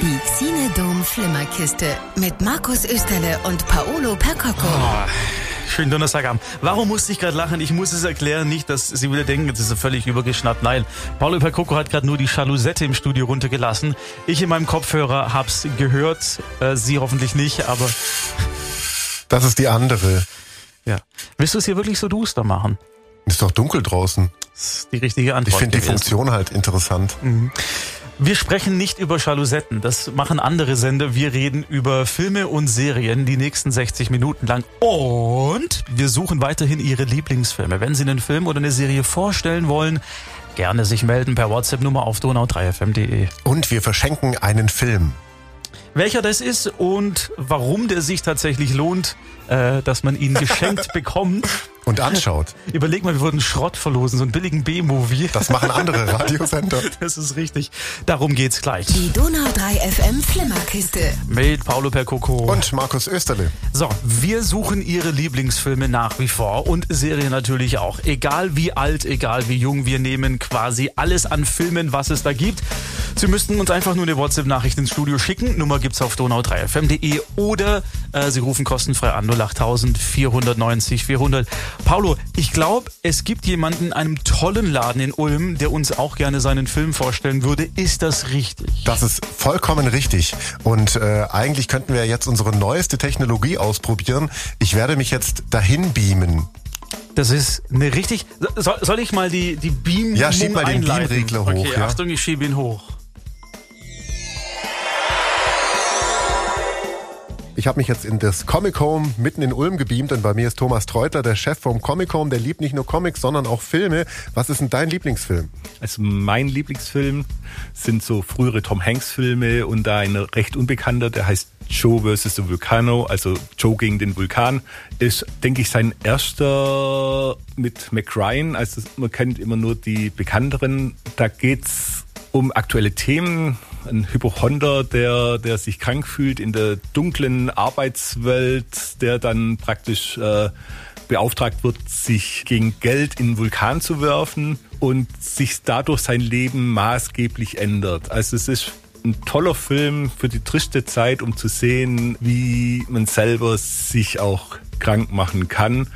Die Xinedom Flimmerkiste mit Markus Österle und Paolo Percocco. Oh, schönen Donnerstagabend. Warum musste ich gerade lachen? Ich muss es erklären, nicht, dass Sie wieder denken, das ist völlig übergeschnappt. Nein, Paolo Percocco hat gerade nur die Jalousette im Studio runtergelassen. Ich in meinem Kopfhörer hab's gehört, äh, Sie hoffentlich nicht, aber Das ist die andere. ja. Willst du es hier wirklich so duster machen? Ist doch dunkel draußen. Das ist die richtige Antwort. Ich finde die. Funktion halt interessant. Wir sprechen nicht über Jalousetten, das machen andere Sender. Wir reden über Filme und Serien die nächsten 60 Minuten lang. Und wir suchen weiterhin Ihre Lieblingsfilme. Wenn Sie einen Film oder eine Serie vorstellen wollen, gerne sich melden per WhatsApp-Nummer auf donau3fm.de. Und wir verschenken einen Film. Welcher das ist und warum der sich tatsächlich lohnt, äh, dass man ihn geschenkt bekommt. Und anschaut. Überleg mal, wir würden Schrott verlosen, so einen billigen B-Movie. Das machen andere Radiosender. Das ist richtig. Darum geht's gleich. Die Donau 3 FM Flimmerkiste. Mit Paolo Percoco. Und Markus Österle. So, wir suchen Ihre Lieblingsfilme nach wie vor und Serien natürlich auch. Egal wie alt, egal wie jung, wir nehmen quasi alles an Filmen, was es da gibt. Sie müssten uns einfach nur eine WhatsApp-Nachricht ins Studio schicken. Nummer gibt's auf donau3fm.de oder äh, Sie rufen kostenfrei an 08000 490 400. Paulo, ich glaube, es gibt jemanden in einem tollen Laden in Ulm, der uns auch gerne seinen Film vorstellen würde. Ist das richtig? Das ist vollkommen richtig. Und äh, eigentlich könnten wir jetzt unsere neueste Technologie ausprobieren. Ich werde mich jetzt dahin beamen. Das ist eine richtig. Soll, soll ich mal die, die Beam Ja, schieb mal den? Beamregler hoch, Okay, ja. Achtung, ich schiebe ihn hoch. Ich habe mich jetzt in das Comic Home mitten in Ulm gebeamt und bei mir ist Thomas Treutler, der Chef vom Comic Home. Der liebt nicht nur Comics, sondern auch Filme. Was ist denn dein Lieblingsfilm? Also mein Lieblingsfilm sind so frühere Tom Hanks Filme und da ein recht unbekannter, der heißt Joe vs. the Volcano, also Joe gegen den Vulkan, ist, denke ich, sein erster mit Mac Ryan. Also man kennt immer nur die bekannteren. Da geht's um aktuelle Themen. Ein Hypochonder, der, der sich krank fühlt in der dunklen Arbeitswelt, der dann praktisch äh, beauftragt wird, sich gegen Geld in den Vulkan zu werfen und sich dadurch sein Leben maßgeblich ändert. Also es ist ein toller Film für die triste Zeit, um zu sehen, wie man selber sich auch krank machen kann.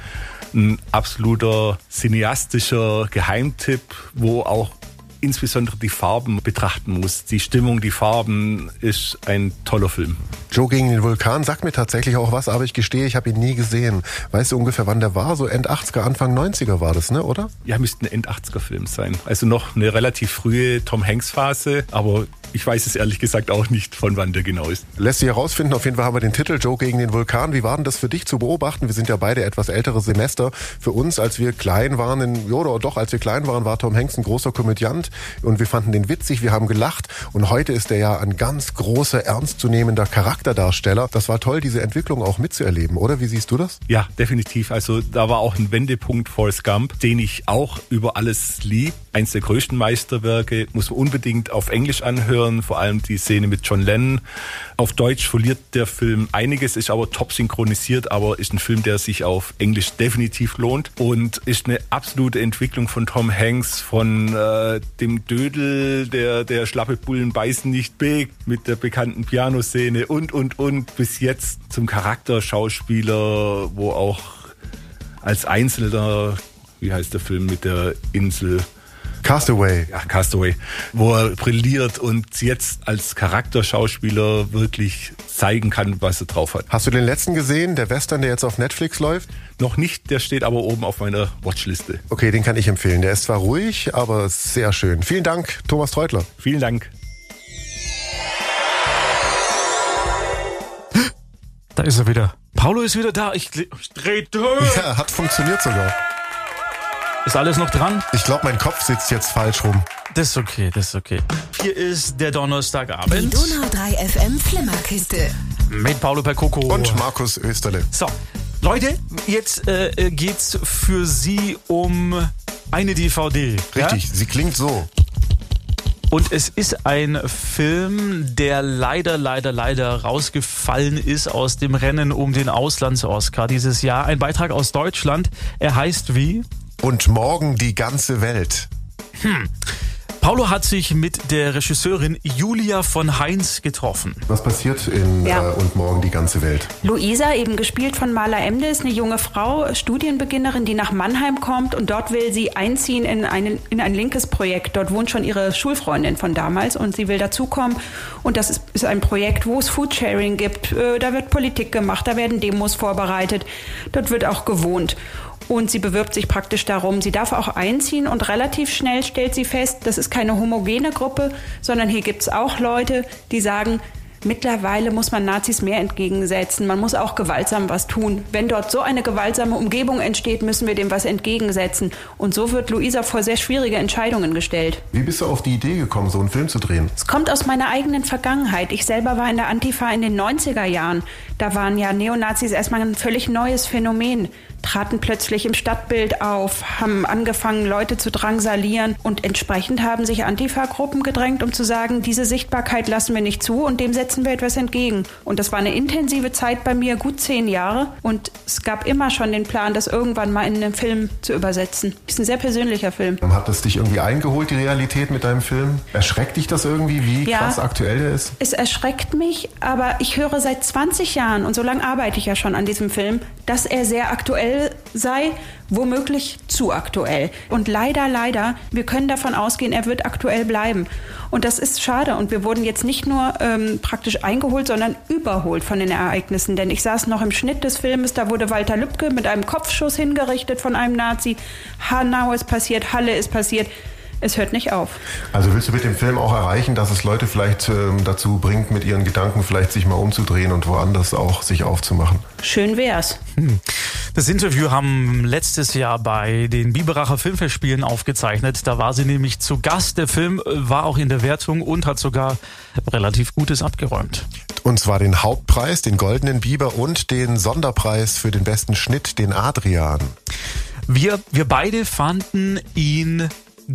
Ein absoluter cineastischer Geheimtipp, wo auch insbesondere die Farben betrachten muss. Die Stimmung, die Farben ist ein toller Film. Joe gegen den Vulkan sagt mir tatsächlich auch was, aber ich gestehe, ich habe ihn nie gesehen. Weißt du ungefähr, wann der war? So End 80er, Anfang 90er war das, ne, oder? Ja, müsste ein End-80er-Film sein. Also noch eine relativ frühe Tom Hanks-Phase, aber ich weiß es ehrlich gesagt auch nicht, von wann der genau ist. Lässt sich herausfinden. Auf jeden Fall haben wir den Titel Joe gegen den Vulkan. Wie war denn das für dich zu beobachten? Wir sind ja beide etwas ältere Semester. Für uns, als wir klein waren, in, oder doch, als wir klein waren, war Tom Hanks ein großer Komödiant und wir fanden den witzig, wir haben gelacht und heute ist er ja ein ganz großer, ernstzunehmender Charakterdarsteller. Das war toll, diese Entwicklung auch mitzuerleben, oder? Wie siehst du das? Ja, definitiv. Also da war auch ein Wendepunkt Forrest Gump, den ich auch über alles lieb. Eins der größten Meisterwerke, muss man unbedingt auf Englisch anhören, vor allem die Szene mit John Lennon. Auf Deutsch verliert der Film einiges, ist aber top synchronisiert, aber ist ein Film, der sich auf Englisch definitiv lohnt und ist eine absolute Entwicklung von Tom Hanks, von äh, dem Dödel, der, der schlappe Bullen beißen nicht big, mit der bekannten Pianoszene und, und, und, bis jetzt zum Charakterschauspieler, wo auch als Einzelner, wie heißt der Film mit der Insel? Castaway. Ja, Castaway, wo er brilliert und jetzt als Charakterschauspieler wirklich zeigen kann, was er drauf hat. Hast du den letzten gesehen, der Western, der jetzt auf Netflix läuft? Noch nicht, der steht aber oben auf meiner Watchliste. Okay, den kann ich empfehlen. Der ist zwar ruhig, aber sehr schön. Vielen Dank, Thomas Treutler. Vielen Dank. Da ist er wieder. Paulo ist wieder da. Ich, ich dreh durch. Ja, hat funktioniert sogar. Ist alles noch dran? Ich glaube, mein Kopf sitzt jetzt falsch rum. Das ist okay, das ist okay. Hier ist der Die Donnerstagabend Donau 3 FM Flimmerkiste. mit Paulo Percoco. Und Markus Österle. So, Leute, jetzt äh, äh, geht's für Sie um eine DVD. Richtig, Ja? sie klingt so. Und es ist ein Film, der leider, leider, leider rausgefallen ist aus dem Rennen um den Auslands-Oscar dieses Jahr. Ein Beitrag aus Deutschland. Er heißt wie? Und morgen die ganze Welt. Paulo hat sich mit der Regisseurin Julia von Heinz getroffen. Was passiert in Ja. äh, Und morgen die ganze Welt? Luisa, eben gespielt von Marla Emde, ist eine junge Frau, Studienbeginnerin, die nach Mannheim kommt und dort will sie einziehen in, einen, in ein linkes Projekt. Dort wohnt schon ihre Schulfreundin von damals und sie will dazukommen. Und das ist, ist ein Projekt, wo es Foodsharing gibt. Äh, Da wird Politik gemacht, da werden Demos vorbereitet, dort wird auch gewohnt. Und sie bewirbt sich praktisch darum. Sie darf auch einziehen und relativ schnell stellt sie fest, das ist keine homogene Gruppe, sondern hier gibt es auch Leute, die sagen, Mittlerweile muss man Nazis mehr entgegensetzen. Man muss auch gewaltsam was tun. Wenn dort so eine gewaltsame Umgebung entsteht, müssen wir dem was entgegensetzen. Und so wird Luisa vor sehr schwierige Entscheidungen gestellt. Wie bist du auf die Idee gekommen, so einen Film zu drehen? Es kommt aus meiner eigenen Vergangenheit. Ich selber war in der Antifa in den 90er Jahren. Da waren ja Neonazis erstmal ein völlig neues Phänomen. Traten plötzlich im Stadtbild auf, haben angefangen, Leute zu drangsalieren. Und entsprechend haben sich Antifa-Gruppen gedrängt, um zu sagen, diese Sichtbarkeit lassen wir nicht zu und dem setzen wir etwas entgegen. Und das war eine intensive Zeit bei mir, gut zehn Jahre. Und es gab immer schon den Plan, das irgendwann mal in einen Film zu übersetzen. Ist ein sehr persönlicher Film. Hat das dich irgendwie eingeholt, die Realität mit deinem Film? Erschreckt dich das irgendwie, wie Ja. krass aktuell der ist? Es erschreckt mich, aber ich höre seit 20 Jahren, und so lange arbeite ich ja schon an diesem Film, dass er sehr aktuell sei, womöglich zu aktuell. Und leider, leider, wir können davon ausgehen, er wird aktuell bleiben. Und das ist schade. Und wir wurden jetzt nicht nur ähm, praktisch eingeholt, sondern überholt von den Ereignissen. Denn ich saß noch im Schnitt des Filmes, da wurde Walter Lübcke mit einem Kopfschuss hingerichtet von einem Nazi. Hanau ist passiert, Halle ist passiert. Es hört nicht auf. Also willst du mit dem Film auch erreichen, dass es Leute vielleicht ähm, dazu bringt, mit ihren Gedanken vielleicht sich mal umzudrehen und woanders auch sich aufzumachen? Schön wär's. Das Interview haben letztes Jahr bei den Biberacher Filmfestspielen aufgezeichnet. Da war sie nämlich zu Gast. Der Film äh, war auch in der Wertung und hat sogar relativ Gutes abgeräumt. Und zwar den Hauptpreis, den Goldenen Biber und den Sonderpreis für den besten Schnitt, den Adrian. Wir, wir beide fanden ihn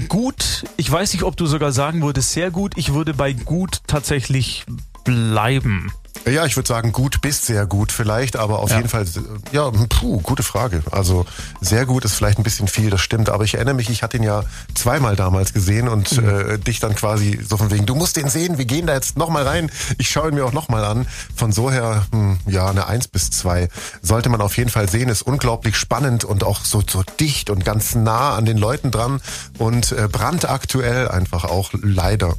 gut. Ich weiß nicht, ob du sogar sagen würdest, sehr gut. Ich würde bei gut tatsächlich bleiben. Ja, ich würde sagen, gut bis sehr gut vielleicht, aber auf Ja. jeden Fall, ja, puh, gute Frage. Also sehr gut ist vielleicht ein bisschen viel, das stimmt. Aber ich erinnere mich, ich hatte ihn ja zweimal damals gesehen und äh, dich dann quasi so von wegen, du musst den sehen, wir gehen da jetzt nochmal rein. Ich schaue ihn mir auch nochmal an. Von so her, hm, ja, eine eins bis zwei sollte man auf jeden Fall sehen. Ist unglaublich spannend und auch so, so dicht und ganz nah an den Leuten dran und äh, brandaktuell einfach auch leider.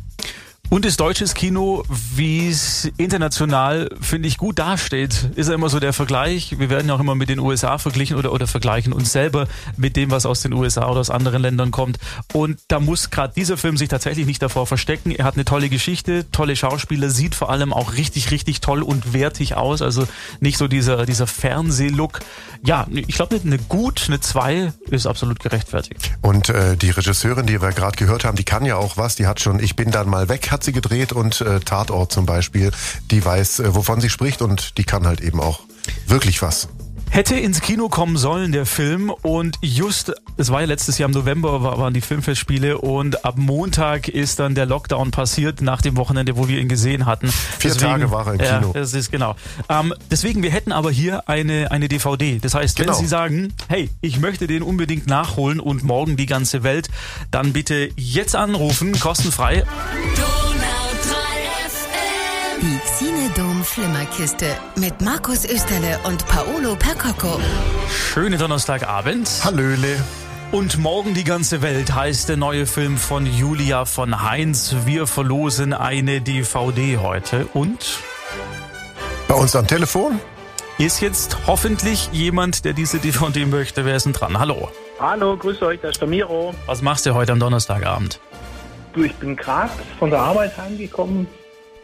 Und das deutsches Kino, wie es international, finde ich, gut dasteht, ist ja immer so der Vergleich. Wir werden ja auch immer mit den USA verglichen oder, oder vergleichen uns selber mit dem, was aus den USA oder aus anderen Ländern kommt. Und da muss gerade dieser Film sich tatsächlich nicht davor verstecken. Er hat eine tolle Geschichte, tolle Schauspieler, sieht vor allem auch richtig, richtig toll und wertig aus. Also nicht so dieser, dieser Fernsehlook. Ja, ich glaube, eine gut, eine zwei ist absolut gerechtfertigt. Und äh, die Regisseurin, die wir gerade gehört haben, die kann ja auch was. Die hat schon Ich bin dann mal weg, hat sie gedreht und äh, Tatort zum Beispiel. Die weiß, äh, wovon sie spricht und die kann halt eben auch wirklich was. Hätte ins Kino kommen sollen, der Film. Und just, es war ja letztes Jahr im November, war- waren die Filmfestspiele. Und ab Montag ist dann der Lockdown passiert, nach dem Wochenende, wo wir ihn gesehen hatten. Vier Tage war er im ja, Kino. Das ist genau. Ähm, deswegen, wir hätten aber hier eine, eine DVD. Das heißt, wenn Genau. Sie sagen, hey, ich möchte den unbedingt nachholen und morgen die ganze Welt, dann bitte jetzt anrufen, kostenfrei. Die Xinedom Flimmerkiste mit Markus Österle und Paolo Percocco. Schönen Donnerstagabend. Hallöle. Und morgen die ganze Welt heißt der neue Film von Julia von Heinz. Wir verlosen eine DVD heute und Bei uns am Telefon? ist jetzt hoffentlich jemand, der diese DVD möchte. Wer ist denn dran? Hallo. Hallo, grüß euch, das ist der Miro. Was machst du heute am Donnerstagabend? Du, ich bin gerade von der Arbeit heimgekommen,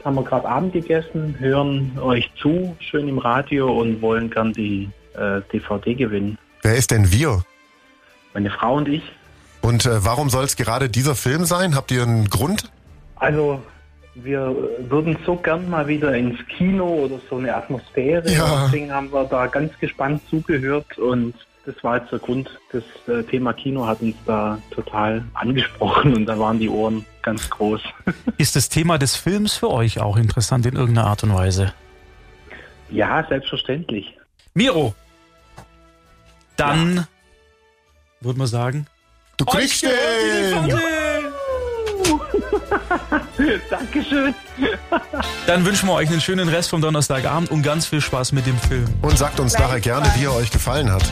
haben wir gerade Abend gegessen, hören euch zu, schön im Radio und wollen gern die äh, DVD gewinnen. Wer ist denn wir? Meine Frau und ich. Und äh, warum soll es gerade dieser Film sein? Habt ihr einen Grund? Also, wir würden so gern mal wieder ins Kino oder so eine Atmosphäre. Ja. Deswegen haben wir da ganz gespannt zugehört und das war jetzt der Grund. Das äh, Thema Kino hat uns da total angesprochen und da waren die Ohren ganz groß. Ist das Thema des Films für euch auch interessant in irgendeiner Art und Weise? ja, selbstverständlich. Miro, dann würde man sagen, Du kriegst den! DVD. Dankeschön. Dann wünschen wir euch einen schönen Rest vom Donnerstagabend und ganz viel Spaß mit dem Film. Und sagt uns nachher gerne, wie er euch gefallen hat.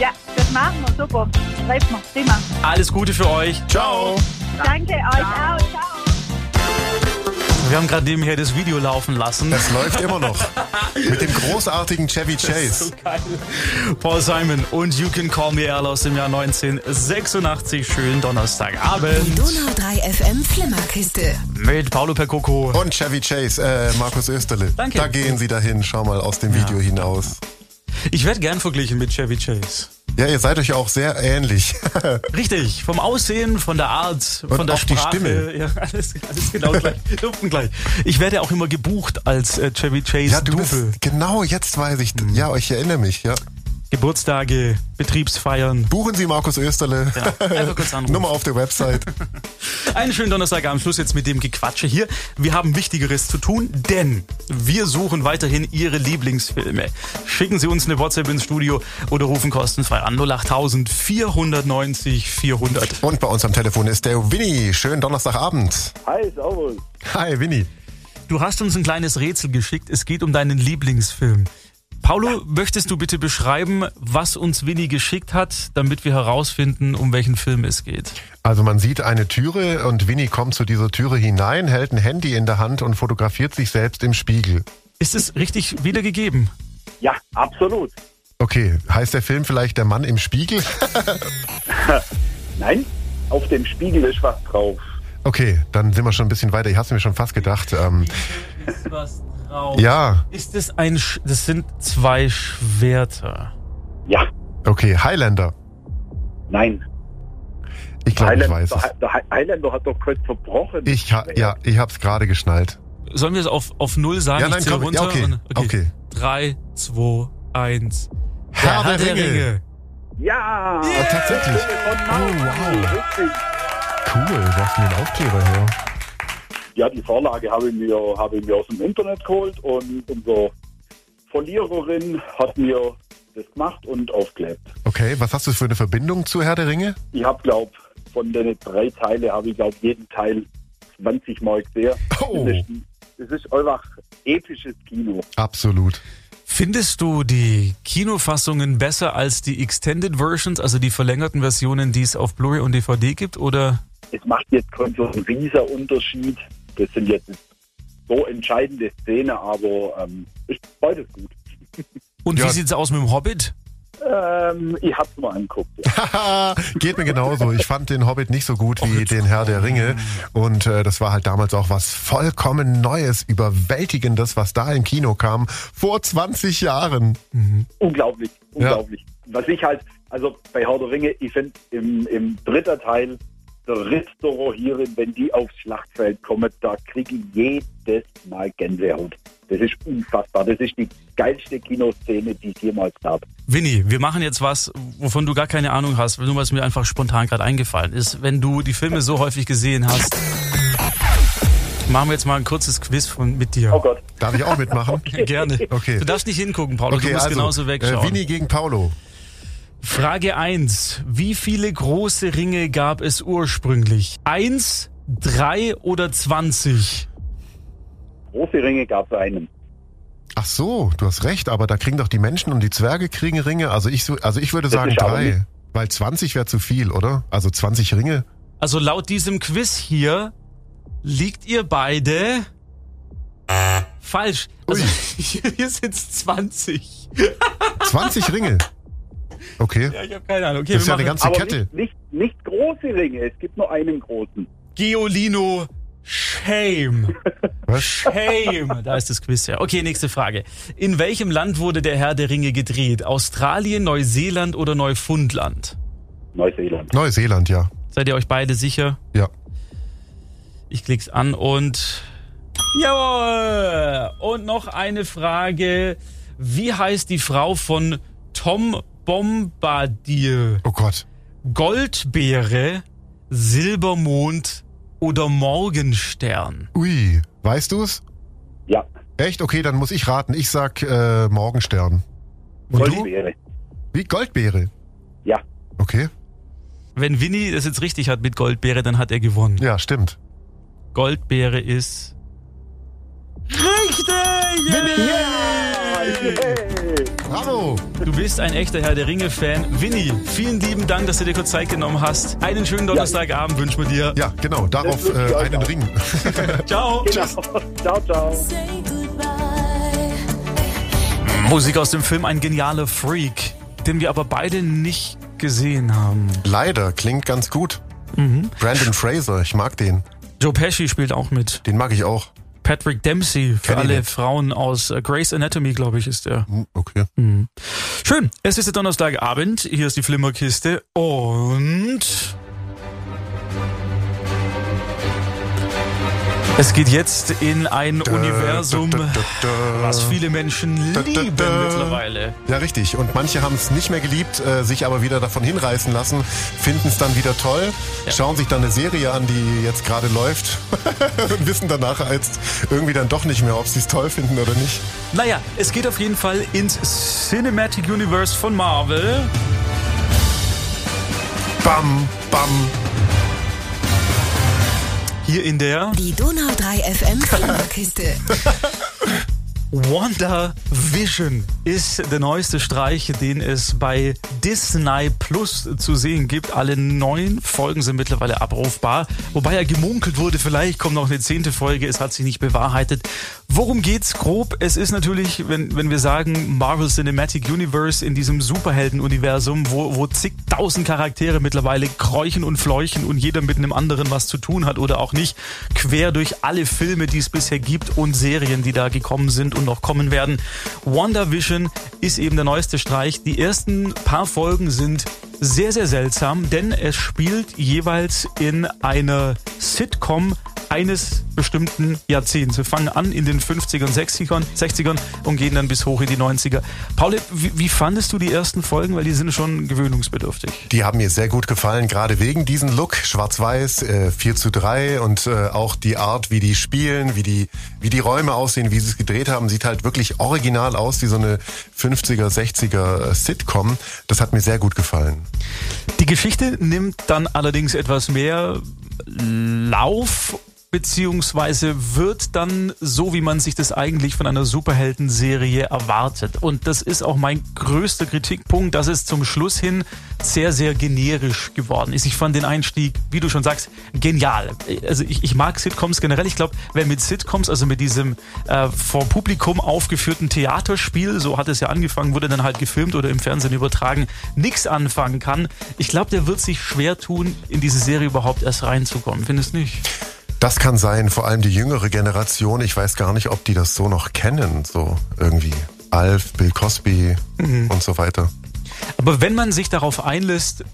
Ja, das machen wir. Super. Schreibt mal. Prima. Alles Gute für euch. Ciao. Danke euch auch. Ciao. Wir haben gerade nebenher das Video laufen lassen. Es läuft immer noch. Mit dem großartigen Chevy Chase. geil. Paul Simon und You Can Call Me Al aus dem Jahr 1986. Schönen Donnerstagabend. Die Donau 3 FM Flimmerkiste. Mit Paulo Percoco. Und Chevy Chase, äh, Markus Österle. Danke. Da gehen sie dahin, schau mal aus dem Video hinaus. Ich werde gern verglichen mit Chevy Chase. Ja, ihr seid euch auch sehr ähnlich. Richtig, vom Aussehen, von der Art, von Und der auch die Sprache. Stimme. Ja, alles, alles genau gleich. Duften gleich. Ich werde auch immer gebucht als äh, Chevy Chase ja, du Double. bist, genau, jetzt weiß ich. Ja, ich erinnere mich, ja. Geburtstage, Betriebsfeiern. Buchen Sie Markus Österle. Ja, einfach kurz anrufen. Nummer auf der Website. Einen schönen Donnerstagabend. Schluss jetzt mit dem Gequatsche hier. Wir haben Wichtigeres zu tun, denn wir suchen weiterhin Ihre Lieblingsfilme. Schicken Sie uns eine WhatsApp ins Studio oder rufen kostenfrei an 08000 490 400. Und bei uns am Telefon ist der Winnie. Schönen Donnerstagabend. Hi, servus. Hi, Winnie. Du hast uns ein kleines Rätsel geschickt. Es geht um deinen Lieblingsfilm. Paulo, möchtest du bitte beschreiben, was uns Winnie geschickt hat, damit wir herausfinden, um welchen Film es geht? Also man sieht eine Türe und Winnie kommt zu dieser Türe hinein, hält ein Handy in der Hand und fotografiert sich selbst im Spiegel. Ist es richtig wiedergegeben? Ja, absolut. Okay, heißt der Film vielleicht Der Mann im Spiegel? Nein, auf dem Spiegel ist was drauf. Okay, dann sind wir schon ein bisschen weiter. Ich hab's mir schon fast gedacht. Ähm, Ist was drauf. ja, Ist es ein, Sch das sind zwei Schwerter. Ja, okay, Highlander. nein. Ich glaube, ich Highlander, weiß es. der, der Highlander hat doch kurz verbrochen. Ich ha ja, ich hab's gerade geschnallt. Sollen wir es auf, auf Null sagen? Ja, nein, ich komm, runter. ja, okay, und- okay. Drei, zwei, eins. Herr der Ringe. Ja! Oh, tatsächlich. Oh, wow. Cool, hast du den Aufkleber her? Ja, die Vorlage habe ich, mir, habe ich mir aus dem Internet geholt und unsere Verliererin hat mir das gemacht und aufgeklebt. Okay, was hast du für eine Verbindung zu Herr der Ringe? Ich habe, glaube von den drei Teilen habe ich, glaube jeden Teil 20 Mal gesehen. Oh. Das, ist, einfach episches Kino. Absolut. Findest du die Kinofassungen besser als die Extended Versions, also die verlängerten Versionen, die es auf Blu-ray und DVD gibt? Oder Es macht jetzt keinen so einen riesen Unterschied. Das sind jetzt so entscheidende Szenen, aber ähm, ist beides gut. und Ja. wie sieht's aus mit dem Hobbit? Ähm, ich hab's mal angeguckt. Ja. Haha, Geht mir genauso. Ich fand den Hobbit nicht so gut wie den Herr der Ringe. Und äh, das war halt damals auch was vollkommen Neues, Überwältigendes, was da im Kino kam. Vor 20 Jahren. Unglaublich, Ja. unglaublich. Was ich halt, also bei Herr der Ringe, ich finde im, im dritten Teil der Rohirrim, wenn die aufs Schlachtfeld kommen, da kriege ich jedes Mal Gänsehaut. Das ist unfassbar. Das ist die geilste Kinoszene, die es jemals gab. Winnie, wir machen jetzt was, wovon du gar keine Ahnung hast, nur was mir einfach spontan gerade eingefallen ist. Wenn du die Filme so häufig gesehen hast, machen wir jetzt mal ein kurzes Quiz von, mit dir. Oh Gott. Darf ich auch mitmachen? Gerne. Okay. Du darfst nicht hingucken, Paul, du Okay, musst also, genauso äh, wegschauen. Winnie gegen Paulo. Frage 1. Wie viele große Ringe gab es ursprünglich? Eins, drei oder 20? Große Ringe gab es einen. Ach so, du hast recht, aber da kriegen doch die Menschen und die Zwerge kriegen Ringe. Also ich, so- also ich würde Das sagen drei. Weil 20 wäre zu viel, oder? Also 20 Ringe. Also laut diesem Quiz hier liegt ihr beide falsch. Also hier sind es 20. 20 Ringe. Okay. Ja, ich habe keine Ahnung. Okay, Das ist ja eine ganze Aber Kette. nicht, nicht, nicht große Ringe. Es gibt nur einen großen. Geolino Shame. Was? Shame. Da ist das Quiz ja. Okay, nächste Frage. In welchem Land wurde der Herr der Ringe gedreht? Australien, Neuseeland oder Neufundland? Neuseeland. Neuseeland, ja. Seid ihr euch beide sicher? Ja. Ich klick's an und jawohl. Und noch eine Frage. Wie heißt die Frau von Tom Bombardier? Oh Gott. Goldbeere, Silbermond oder Morgenstern? Ui, weißt du's? Ja, Echt? Okay, dann muss ich raten. Ich sag äh, Morgenstern. Und du? Goldbeere. Wie Goldbeere. Ja, Okay. Wenn Winnie das jetzt richtig hat mit Goldbeere, dann hat er gewonnen. Ja, stimmt. Goldbeere ist. Richtig! Bravo! Du bist ein echter Herr der Ringe-Fan. Winnie, vielen lieben Dank, dass du dir kurz Zeit genommen hast. Einen schönen Donnerstagabend wünschen wir dir. Ja, genau, darauf äh, einen auch. Ring. Ciao. Genau. Ciao, ciao. Musik aus dem Film Ein genialer Freak, den wir aber beide nicht gesehen haben. Leider, klingt ganz gut. Brandon Fraser, ich mag den. Joe Pesci spielt auch mit. Den mag ich auch. Patrick Dempsey für Kenn alle. Frauen aus äh, Grey's Anatomy, glaube ich, ist der. Hm, Okay. Schön, es ist der Donnerstagabend, hier ist die Flimmerkiste und es geht jetzt in ein Universum, Da, da, da, da. was viele Menschen lieben mittlerweile. Ja, richtig. Und manche haben es nicht mehr geliebt, äh, sich aber wieder davon hinreißen lassen, finden es dann wieder toll, schauen sich dann eine Serie an, die jetzt gerade läuft und wissen danach jetzt irgendwie dann doch nicht mehr, ob sie es toll finden oder nicht. Naja, es geht auf jeden Fall ins Cinematic Universe von Marvel. Bam, bam. Hier in der Die Donau 3 FM Flimmerkiste. Wanda Vision ist der neueste Streich, den es bei Disney Plus zu sehen gibt. Alle neun Folgen sind mittlerweile abrufbar. Wobei ja gemunkelt wurde, vielleicht kommt noch eine zehnte Folge. Es hat sich nicht bewahrheitet. Worum geht's grob? Es ist natürlich, wenn, wenn wir sagen Marvel Cinematic Universe in diesem Superhelden-Universum, wo, wo zigtausend Charaktere mittlerweile kräuchen und fleuchen und jeder mit einem anderen was zu tun hat oder auch nicht, quer durch alle Filme, die es bisher gibt und Serien, die da gekommen sind und noch kommen werden. WandaVision ist eben der neueste Streich. Die ersten paar Folgen sind sehr, sehr seltsam, denn es spielt jeweils in einer Sitcom eines bestimmten Jahrzehnts. Wir fangen an in den 50ern, 60ern, 60ern und gehen dann bis hoch in die 90er. Paul, wie, wie fandest du die ersten Folgen? Weil die sind schon gewöhnungsbedürftig. Die haben mir sehr gut gefallen, gerade wegen diesem Look, schwarz-weiß, äh, 4 zu 3 und äh, auch die Art, wie die spielen, wie die, wie die Räume aussehen, wie sie es gedreht haben, sieht halt wirklich original aus, wie so eine 50er, 60er Sitcom. Das hat mir sehr gut gefallen. Die Geschichte nimmt dann allerdings etwas mehr Lauf beziehungsweise wird dann so, wie man sich das eigentlich von einer Superhelden-Serie erwartet. Und das ist auch mein größter Kritikpunkt, dass es zum Schluss hin sehr, sehr generisch geworden ist. Ich fand den Einstieg, wie du schon sagst, genial. Also ich, ich mag Sitcoms generell. Ich glaube, wer mit Sitcoms, also mit diesem äh, vor Publikum aufgeführten Theaterspiel, so hat es ja angefangen, wurde dann halt gefilmt oder im Fernsehen übertragen, nichts anfangen kann, ich glaube, der wird sich schwer tun, in diese Serie überhaupt erst reinzukommen. Findest du nicht? Das kann sein, vor allem die jüngere Generation. Ich weiß gar nicht, ob die das so noch kennen, so irgendwie. Alf, Bill Cosby und so weiter. Aber wenn man sich darauf einlässt,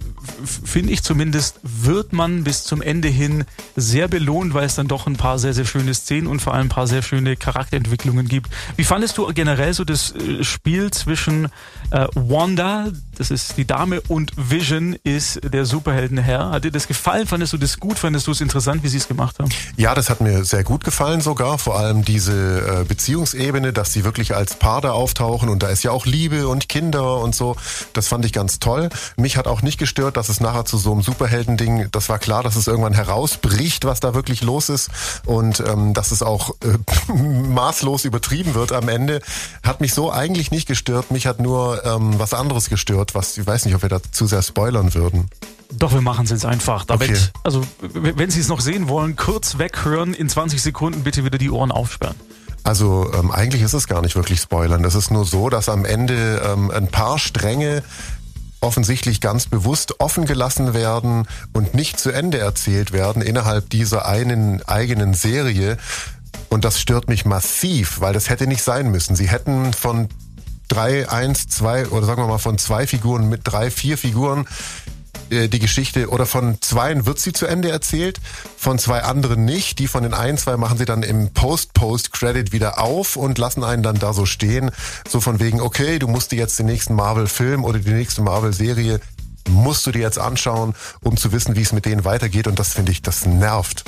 finde ich zumindest, wird man bis zum Ende hin sehr belohnt, weil es dann doch ein paar sehr, sehr schöne Szenen und vor allem ein paar sehr schöne Charakterentwicklungen gibt. Wie fandest du generell so das äh, Spiel zwischen äh, Wanda, das ist die Dame, und Vision ist der Superheldenherr? Hat dir das gefallen? Fandest du das gut? Fandest du es interessant, wie sie es gemacht haben? Ja, das hat mir sehr gut gefallen sogar. Vor allem diese äh, Beziehungsebene, dass sie wirklich als Paar da auftauchen und da ist ja auch Liebe und Kinder und so. Das fand ich ganz toll. Mich hat auch nicht gestört, dass es nachher zu so einem Superhelden-Ding, das war klar, dass es irgendwann herausbricht, was da wirklich los ist und ähm, dass es auch äh, maßlos übertrieben wird am Ende. Hat mich so eigentlich nicht gestört. Mich hat nur ähm, was anderes gestört, was ich weiß nicht, ob wir da zu sehr spoilern würden. Doch, wir machen es jetzt einfach. Damit, Okay. Also, wenn Sie es noch sehen wollen, kurz weghören, in 20 Sekunden bitte wieder die Ohren aufsperren. Also ähm, eigentlich ist es gar nicht wirklich Spoilern. Es ist nur so, dass am Ende ähm, ein paar Stränge offensichtlich ganz bewusst offen gelassen werden und nicht zu Ende erzählt werden innerhalb dieser einen eigenen Serie. Und das stört mich massiv, weil das hätte nicht sein müssen. Sie hätten von drei, eins, zwei oder sagen wir mal von zwei Figuren mit drei, vier Figuren äh, die Geschichte oder von zweien wird sie zu Ende erzählt, von zwei anderen nicht. Die von den einen, zwei machen sie dann im Post-Post-Credit wieder auf und lassen einen dann da so stehen. So von wegen, okay, du musst dir jetzt den nächsten Marvel-Film oder die nächste Marvel-Serie musst du dir jetzt anschauen, um zu wissen, wie es mit denen weitergeht. Und das finde ich, das nervt.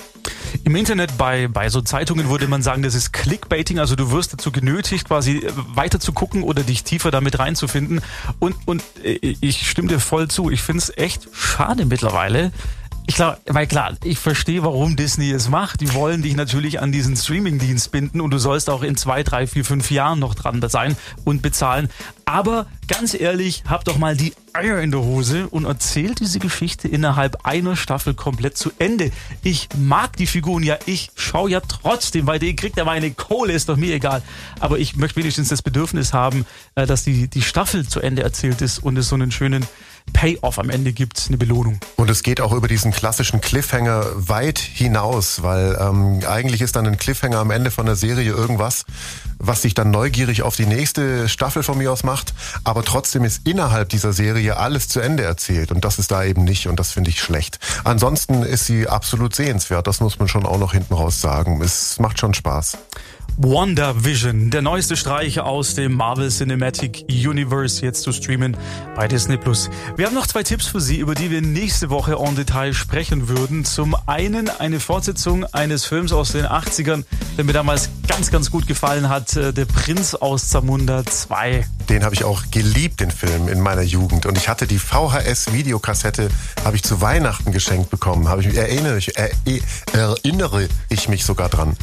Im Internet bei, bei so Zeitungen würde man sagen, das ist Clickbaiting, also du wirst dazu genötigt, quasi äh, weiter zu gucken oder dich tiefer damit reinzufinden. Und, und äh, ich stimme dir voll zu. Ich finde es echt schade mittlerweile, Ich glaube, weil klar, ich verstehe, warum Disney es macht. Die wollen dich natürlich an diesen Streamingdienst binden und du sollst auch in zwei, drei, vier, fünf Jahren noch dran sein und bezahlen. Aber ganz ehrlich, hab doch mal die Eier in der Hose und erzählt diese Geschichte innerhalb einer Staffel komplett zu Ende. Ich mag die Figuren ja, ich schaue ja trotzdem, weil die kriegt ja meine Kohle, ist doch mir egal. Aber ich möchte wenigstens das Bedürfnis haben, äh, dass die, die Staffel zu Ende erzählt ist und es so einen schönen Payoff am Ende gibt, eine Belohnung. Und es geht auch über diesen klassischen Cliffhanger weit hinaus, weil ähm, eigentlich ist dann ein Cliffhanger am Ende von der Serie irgendwas, was sich dann neugierig auf die nächste Staffel von mir aus macht, aber trotzdem ist innerhalb dieser Serie alles zu Ende erzählt und das ist da eben nicht und das finde ich schlecht. Ansonsten ist sie absolut sehenswert, das muss man schon auch noch hinten raus sagen. Es macht schon Spaß. WandaVision, der neueste Streich aus dem Marvel Cinematic Universe, jetzt zu streamen bei Disney Plus. Wir haben noch zwei Tipps für Sie, über die wir nächste Woche en Detail sprechen würden. Zum einen eine Fortsetzung eines Films aus den 80ern, der mir damals ganz, ganz gut gefallen hat, äh, Der Prinz aus Zamunda 2. Den habe ich auch geliebt, den Film, in meiner Jugend. Und ich hatte die VHS-Videokassette, habe ich zu Weihnachten geschenkt bekommen. Habe ich, erinnere, ich, erinnere ich mich sogar dran.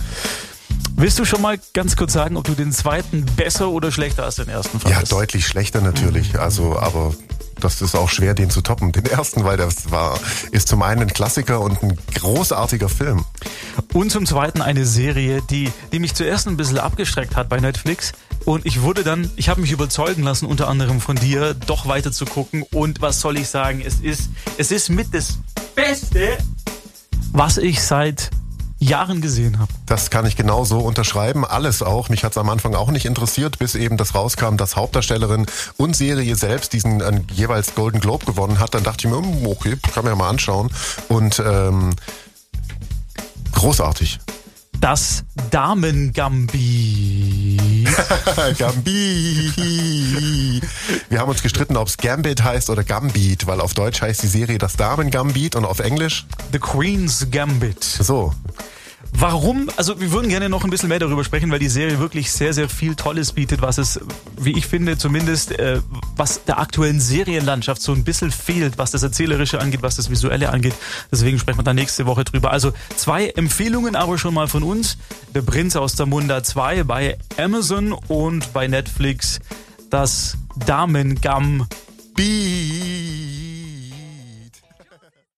Willst du schon mal ganz kurz sagen, ob du den zweiten besser oder schlechter als den ersten fandest? Ja, deutlich schlechter natürlich. Also, aber das ist auch schwer, den zu toppen. Den ersten, weil das war, ist zum einen ein Klassiker und ein großartiger Film. Und zum zweiten eine Serie, die, die mich zuerst ein bisschen abgestreckt hat bei Netflix. Und ich wurde dann, ich habe mich überzeugen lassen, unter anderem von dir, doch weiter zu gucken. Und was soll ich sagen? Es ist, es ist mit das Beste, was ich seit Jahren gesehen habe. Das kann ich genau so unterschreiben. Alles auch. Mich hat es am Anfang auch nicht interessiert, bis eben das rauskam, dass Hauptdarstellerin und Serie selbst diesen äh, jeweils Golden Globe gewonnen hat. Dann dachte ich mir, hm, okay, kann man ja mal anschauen. Und ähm, großartig. Das Damen-Gambit. Gambit. Wir haben uns gestritten, ob es Gambit heißt oder Gambit, weil auf Deutsch heißt die Serie das Damen-Gambit und auf Englisch The Queen's Gambit. So. Warum? Also wir würden gerne noch ein bisschen mehr darüber sprechen, weil die Serie wirklich sehr, sehr viel Tolles bietet, was es, wie ich finde, zumindest äh, was der aktuellen Serienlandschaft so ein bisschen fehlt, was das Erzählerische angeht, was das Visuelle angeht. Deswegen sprechen wir da nächste Woche drüber. Also zwei Empfehlungen aber schon mal von uns. Der Prinz aus der Munda 2 bei Amazon und bei Netflix das Damengam B.